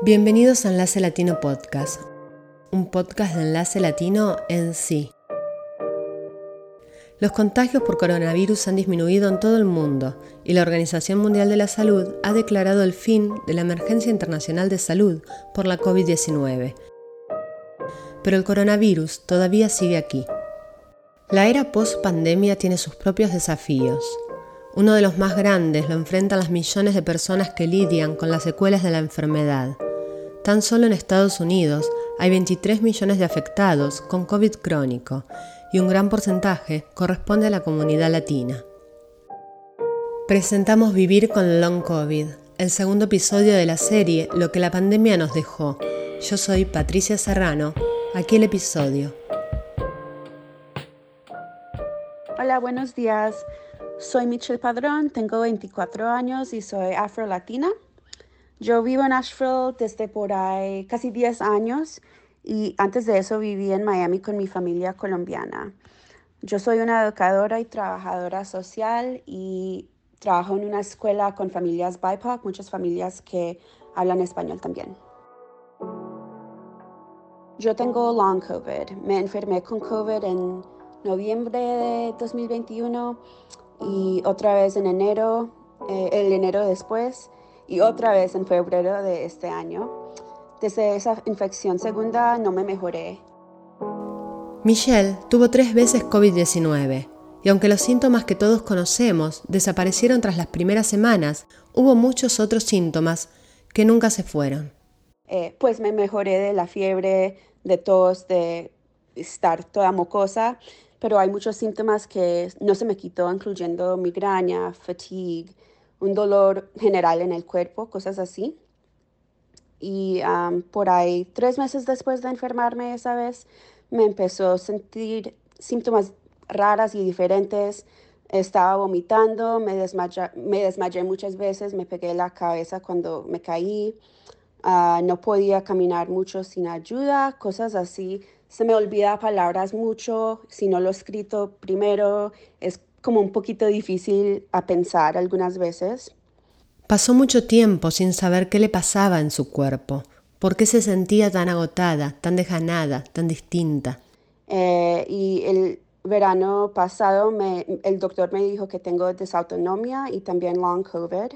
Bienvenidos a Enlace Latino Podcast, un podcast de Enlace Latino en sí. Los contagios por coronavirus han disminuido en todo el mundo y la Organización Mundial de la Salud ha declarado el fin de la emergencia internacional de salud por la COVID-19. Pero el coronavirus todavía sigue aquí. La era post-pandemia tiene sus propios desafíos. Uno de los más grandes lo enfrentan las millones de personas que lidian con las secuelas de la enfermedad Tan solo en Estados Unidos hay 23 millones de afectados con COVID crónico y un gran porcentaje corresponde a la comunidad latina. Presentamos Vivir con Long COVID, el segundo episodio de la serie Lo que la pandemia nos dejó. Yo soy Patricia Serrano, aquí el episodio. Hola, buenos días. Soy Michelle Padrón, tengo 24 años y soy afro-latina. Yo vivo en Asheville desde por ahí casi 10 años y antes de eso viví en Miami con mi familia colombiana. Yo soy una educadora y trabajadora social y trabajo en una escuela con familias BIPOC, muchas familias que hablan español también. Yo tengo long COVID. Me enfermé con COVID en noviembre de 2021 y otra vez en enero, eh, el enero después y otra vez en febrero de este año. Desde esa infección segunda no me mejoré. Michelle tuvo tres veces COVID-19 y aunque los síntomas que todos conocemos desaparecieron tras las primeras semanas, hubo muchos otros síntomas que nunca se fueron. Eh, pues me mejoré de la fiebre, de tos, de estar toda mocosa, pero hay muchos síntomas que no se me quitó, incluyendo migraña, fatigue, un dolor general en el cuerpo, cosas así. Y por ahí, tres meses después de enfermarme esa vez, me empezó a sentir síntomas raras y diferentes. Estaba vomitando, me, me desmayé muchas veces, me pegué la cabeza cuando me caí, ah, no podía caminar mucho sin ayuda, cosas así. Se me olvida palabras mucho, si no lo he escrito primero, es como un poquito difícil a pensar algunas veces. Pasó mucho tiempo sin saber qué le pasaba en su cuerpo, por qué se sentía tan agotada, tan dejanada, tan distinta. Eh, y el verano pasado me, el doctor me dijo que tengo desautonomía y también long COVID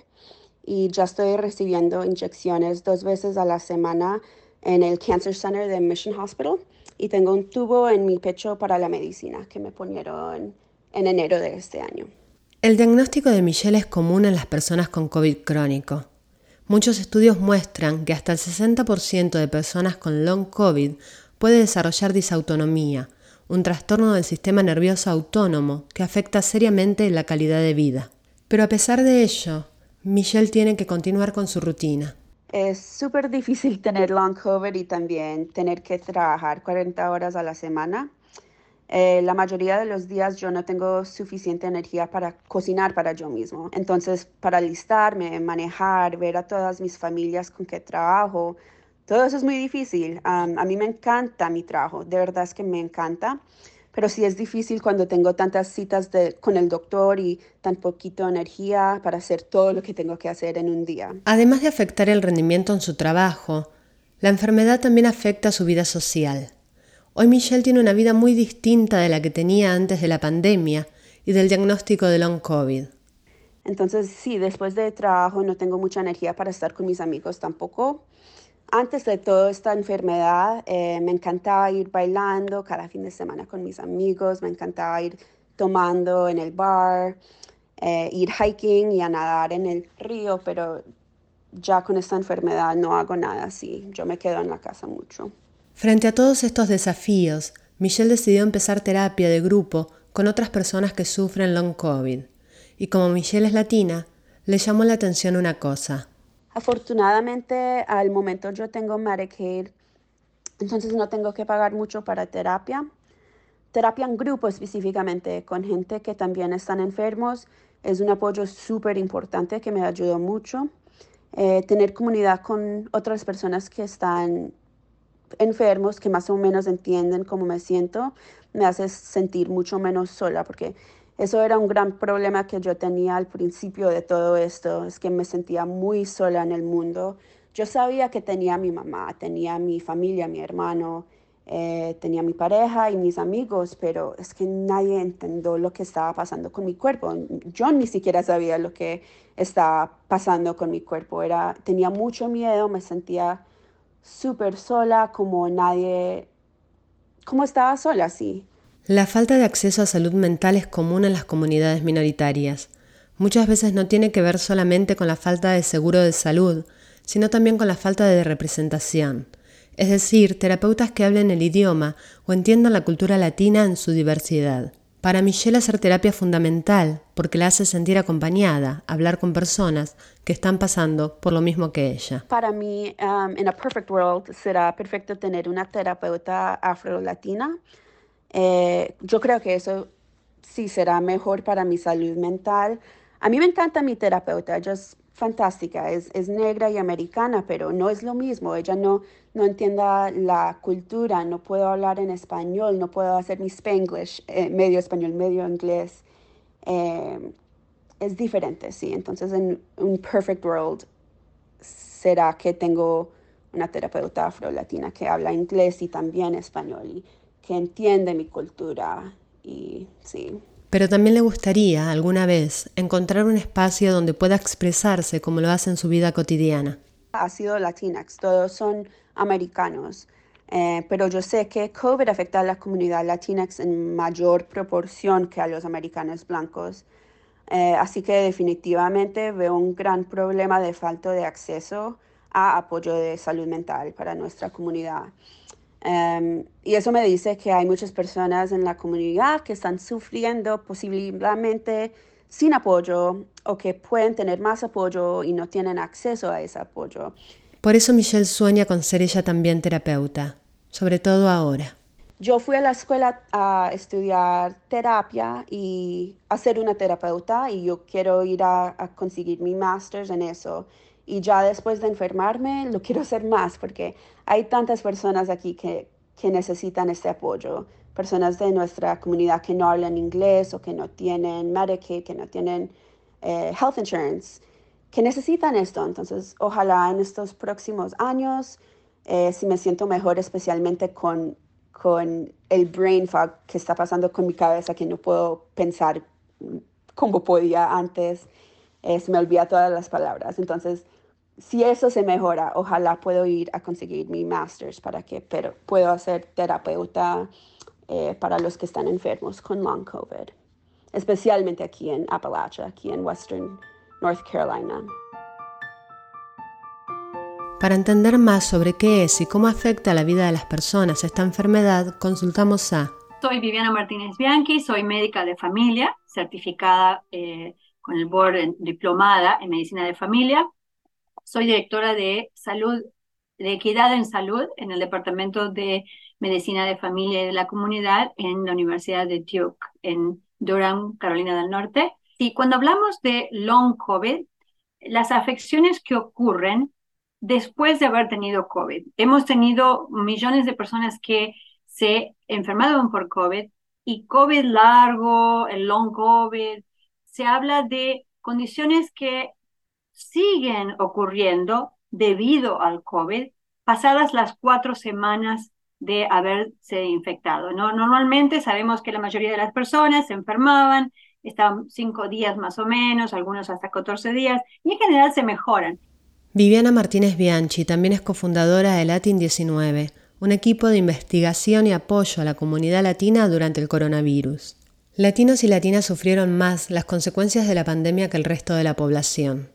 y ya estoy recibiendo inyecciones dos veces a la semana en el Cancer Center de Mission Hospital y tengo un tubo en mi pecho para la medicina que me ponieron en enero de este año. El diagnóstico de Michelle es común en las personas con COVID crónico. Muchos estudios muestran que hasta el 60% de personas con long COVID puede desarrollar disautonomía, un trastorno del sistema nervioso autónomo que afecta seriamente la calidad de vida. Pero a pesar de ello, Michelle tiene que continuar con su rutina. Es súper difícil tener long COVID y también tener que trabajar 40 horas a la semana. Eh, la mayoría de los días yo no tengo suficiente energía para cocinar para yo mismo. Entonces, para alistarme, manejar, ver a todas mis familias con que trabajo, todo eso es muy difícil. a mí me encanta mi trabajo, de verdad es que me encanta. Pero sí es difícil cuando tengo tantas citas con el doctor y tan poquito energía para hacer todo lo que tengo que hacer en un día. Además de afectar el rendimiento en su trabajo, la enfermedad también afecta su vida social. Hoy Michelle tiene una vida muy distinta de la que tenía antes de la pandemia y del diagnóstico de long COVID. Entonces, sí, después de trabajo no tengo mucha energía para estar con mis amigos tampoco. Antes de toda esta enfermedad, eh, me encantaba ir bailando cada fin de semana con mis amigos, me encantaba ir tomando en el bar, eh, ir hiking y a nadar en el río, pero ya con esta enfermedad no hago nada así, yo me quedo en la casa mucho. Frente a todos estos desafíos, Michelle decidió empezar terapia de grupo con otras personas que sufren long COVID. Y como Michelle es latina, le llamó la atención una cosa. Afortunadamente, al momento yo tengo Medicaid, entonces no tengo que pagar mucho para terapia. Terapia en grupo específicamente, con gente que también están enfermos, es un apoyo súper importante que me ayudó mucho. Eh, tener comunidad con otras personas que están enfermos que más o menos entienden cómo me siento, me hace sentir mucho menos sola, porque eso era un gran problema que yo tenía al principio de todo esto, es que me sentía muy sola en el mundo, yo sabía que tenía mi mamá, tenía mi familia, mi hermano, eh, tenía mi pareja y mis amigos, pero es que nadie entendió lo que estaba pasando con mi cuerpo. Yo ni siquiera sabía lo que estaba pasando con mi cuerpo. Era, tenía mucho miedo, me sentía súper sola, como nadie, como estaba sola, sí. La falta de acceso a salud mental es común en las comunidades minoritarias. Muchas veces no tiene que ver solamente con la falta de seguro de salud, sino también con la falta de representación es decir, terapeutas que hablen el idioma o entiendan la cultura latina en su diversidad. Para Michelle hacer terapia es fundamental porque la hace sentir acompañada, hablar con personas que están pasando por lo mismo que ella. Para mí, um, en a perfect world, será perfecto tener una terapeuta afro-latina. Eh, yo creo que eso sí será mejor para mi salud mental. A mí me encanta mi terapeuta, fantástica, es, es negra y americana, pero no es lo mismo. Ella no, no entienda la cultura, no puedo hablar en español, no puedo hacer mi spanglish, eh, medio español, medio inglés. Eh, es diferente, sí. Entonces, en un perfect world, será que tengo una terapeuta afro-latina que habla inglés y también español que entiende mi cultura y sí. Pero también le gustaría, alguna vez, encontrar un espacio donde pueda expresarse como lo hace en su vida cotidiana. Ha sido Latinx, todos son americanos. Eh, pero yo sé que COVID afecta a la comunidad latinx en mayor proporción que a los americanos blancos. Eh, así que definitivamente veo un gran problema de falta de acceso a apoyo de salud mental para nuestra comunidad. Em, y eso me dice que hay muchas personas en la comunidad que están sufriendo posiblemente sin apoyo o que pueden tener más apoyo y no tienen acceso a ese apoyo. Por eso Michelle sueña con ser ella también terapeuta, sobre todo ahora. Yo fui a la escuela a estudiar terapia y a ser una terapeuta y yo quiero ir a, conseguir mi máster en eso. Y ya después de enfermarme, lo quiero hacer más porque hay tantas personas aquí que, que necesitan este apoyo. Personas de nuestra comunidad que no hablan inglés o que no tienen Medicaid, que no tienen eh, health insurance que necesitan esto. Entonces, ojalá en estos próximos años, eh, si me siento mejor, especialmente con, con el brain fog que está pasando con mi cabeza, que no puedo pensar como podía antes, eh, se me olvida todas las palabras. Entonces, si eso se mejora, ojalá puedo ir a conseguir mi master's para que pero puedo hacer terapeuta eh, para los que están enfermos con long COVID, especialmente aquí en Appalachia, aquí en Western North Carolina. Para entender más sobre qué es y cómo afecta a la vida de las personas esta enfermedad, consultamos a... Soy Viviana Martínez Bianchi, soy médica de familia, certificada eh, con el board diplomada en medicina de familia. Soy directora de salud, de equidad en salud en el departamento de medicina de familia y de la comunidad en la Universidad de Duke en Durham, Carolina del Norte. Y cuando hablamos de long COVID, las afecciones que ocurren después de haber tenido COVID. Hemos tenido millones de personas que se enfermaron por COVID y COVID largo, el long COVID, se habla de condiciones que siguen ocurriendo debido al COVID pasadas las cuatro semanas de haberse infectado. ¿no? Normalmente sabemos que la mayoría de las personas se enfermaban están cinco días más o menos, algunos hasta 14 días, y en general se mejoran. Viviana Martínez Bianchi también es cofundadora de Latin 19, un equipo de investigación y apoyo a la comunidad latina durante el coronavirus. Latinos y latinas sufrieron más las consecuencias de la pandemia que el resto de la población.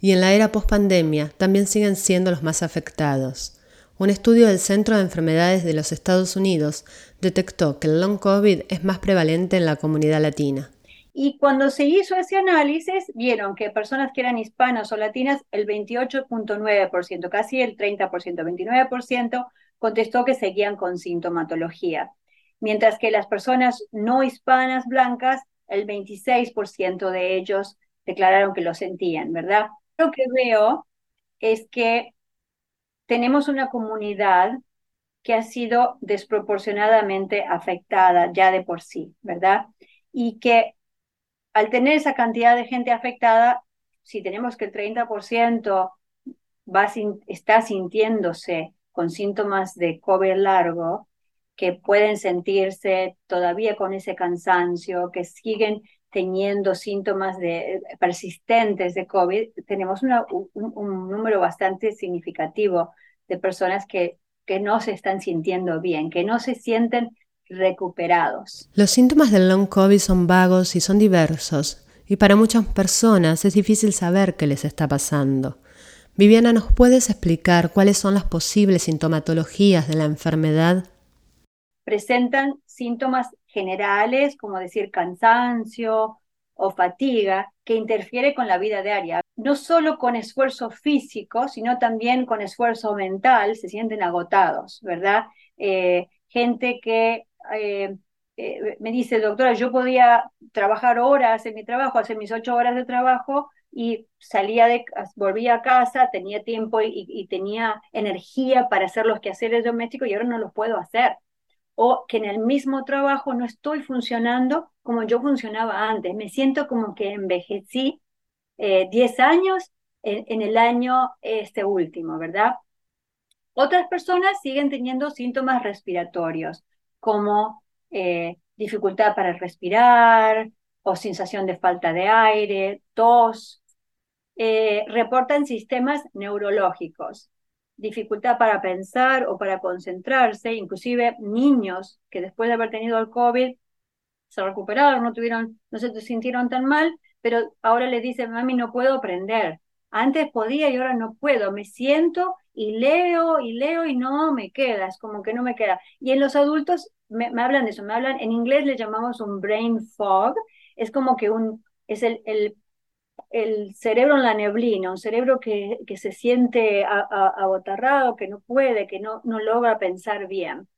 Y en la era post-pandemia también siguen siendo los más afectados. Un estudio del Centro de Enfermedades de los Estados Unidos detectó que el long COVID es más prevalente en la comunidad latina. Y cuando se hizo ese análisis, vieron que personas que eran hispanas o latinas, el 28.9%, casi el 30%, 29%, contestó que seguían con sintomatología. Mientras que las personas no hispanas blancas, el 26% de ellos declararon que lo sentían, ¿verdad? Lo que veo es que tenemos una comunidad que ha sido desproporcionadamente afectada ya de por sí, ¿verdad? Y que al tener esa cantidad de gente afectada, si tenemos que el 30% va, está sintiéndose con síntomas de COVID largo, que pueden sentirse todavía con ese cansancio, que siguen teniendo síntomas de, persistentes de COVID, tenemos un, número bastante significativo de personas que no se están sintiendo bien, que no se sienten recuperados. Los síntomas del long COVID son vagos y son diversos, y para muchas personas es difícil saber qué les está pasando. Viviana, ¿nos puedes explicar cuáles son las posibles sintomatologías de la enfermedad? Presentan síntomas generales, como decir cansancio o fatiga, que interfiere con la vida diaria. No solo con esfuerzo físico, sino también con esfuerzo mental, se sienten agotados, ¿verdad? Eh, gente que eh, eh, me dice, doctora, yo podía trabajar horas en mi trabajo, hacer mis ocho horas de trabajo y salía de, volvía a casa, tenía tiempo y, tenía energía para hacer los quehaceres domésticos y ahora no los puedo hacer o que en el mismo trabajo no estoy funcionando como yo funcionaba antes. Me siento como que envejecí 10 eh, años en, el año este último, ¿verdad? Otras personas siguen teniendo síntomas respiratorios, como eh, dificultad para respirar o sensación de falta de aire, tos. Eh, reportan sistemas neurológicos, dificultad para pensar o para concentrarse, inclusive niños que después de haber tenido el COVID se recuperaron, no tuvieron, no se sintieron tan mal, pero ahora le dicen, mami, no puedo aprender. Antes podía y ahora no puedo. Me siento y leo y leo y no me queda, es como que no me queda. Y en los adultos me, hablan de eso, me hablan, en inglés le llamamos un brain fog, es como que un, es el, el el cerebro en la neblina, un cerebro que, que se siente abotarrado, que no puede, que no, no logra pensar bien.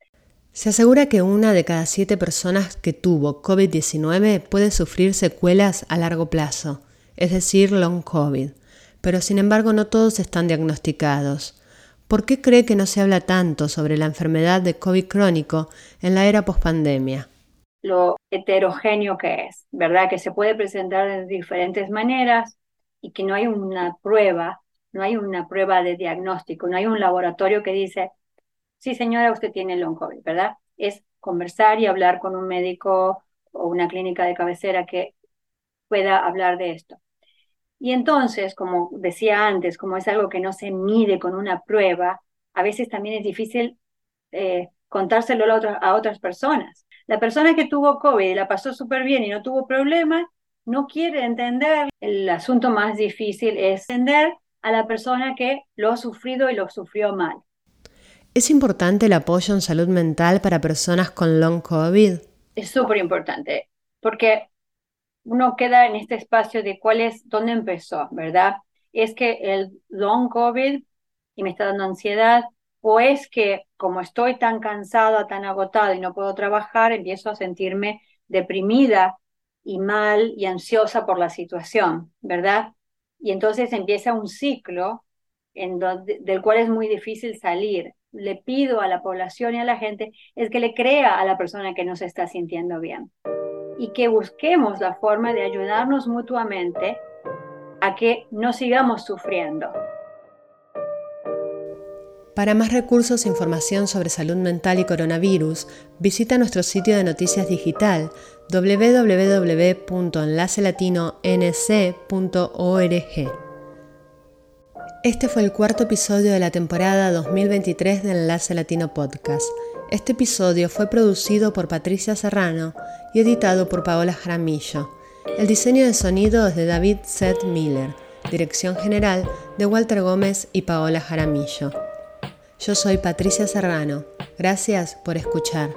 Se asegura que una de cada siete personas que tuvo COVID-19 puede sufrir secuelas a largo plazo, es decir, long COVID, pero sin embargo no todos están diagnosticados. ¿Por qué cree que no se habla tanto sobre la enfermedad de COVID crónico en la era pospandemia? lo heterogéneo que es, ¿verdad? Que se puede presentar de diferentes maneras y que no hay una prueba, no hay una prueba de diagnóstico, no hay un laboratorio que dice, sí señora, usted tiene long COVID, ¿verdad? Es conversar y hablar con un médico o una clínica de cabecera que pueda hablar de esto. Y entonces, como decía antes, como es algo que no se mide con una prueba, a veces también es difícil eh, contárselo a otras personas. La persona que tuvo COVID y la pasó súper bien y no tuvo problemas, no quiere entender. El asunto más difícil es entender a la persona que lo ha sufrido y lo sufrió mal. ¿Es importante el apoyo en salud mental para personas con long COVID? Es súper importante, porque uno queda en este espacio de cuál es, dónde empezó, ¿verdad? Es que el long COVID y me está dando ansiedad, o es que como estoy tan cansada, tan agotada y no puedo trabajar, empiezo a sentirme deprimida y mal y ansiosa por la situación, ¿verdad? Y entonces empieza un ciclo en del cual es muy difícil salir. Le pido a la población y a la gente es que le crea a la persona que no se está sintiendo bien y que busquemos la forma de ayudarnos mutuamente a que no sigamos sufriendo. Para más recursos e información sobre salud mental y coronavirus, visita nuestro sitio de noticias digital www.enlacelatino.nc.org. Este fue el cuarto episodio de la temporada 2023 de Enlace Latino Podcast. Este episodio fue producido por Patricia Serrano y editado por Paola Jaramillo. El diseño de sonido es de David Seth Miller, dirección general de Walter Gómez y Paola Jaramillo. Yo soy Patricia Serrano. Gracias por escuchar.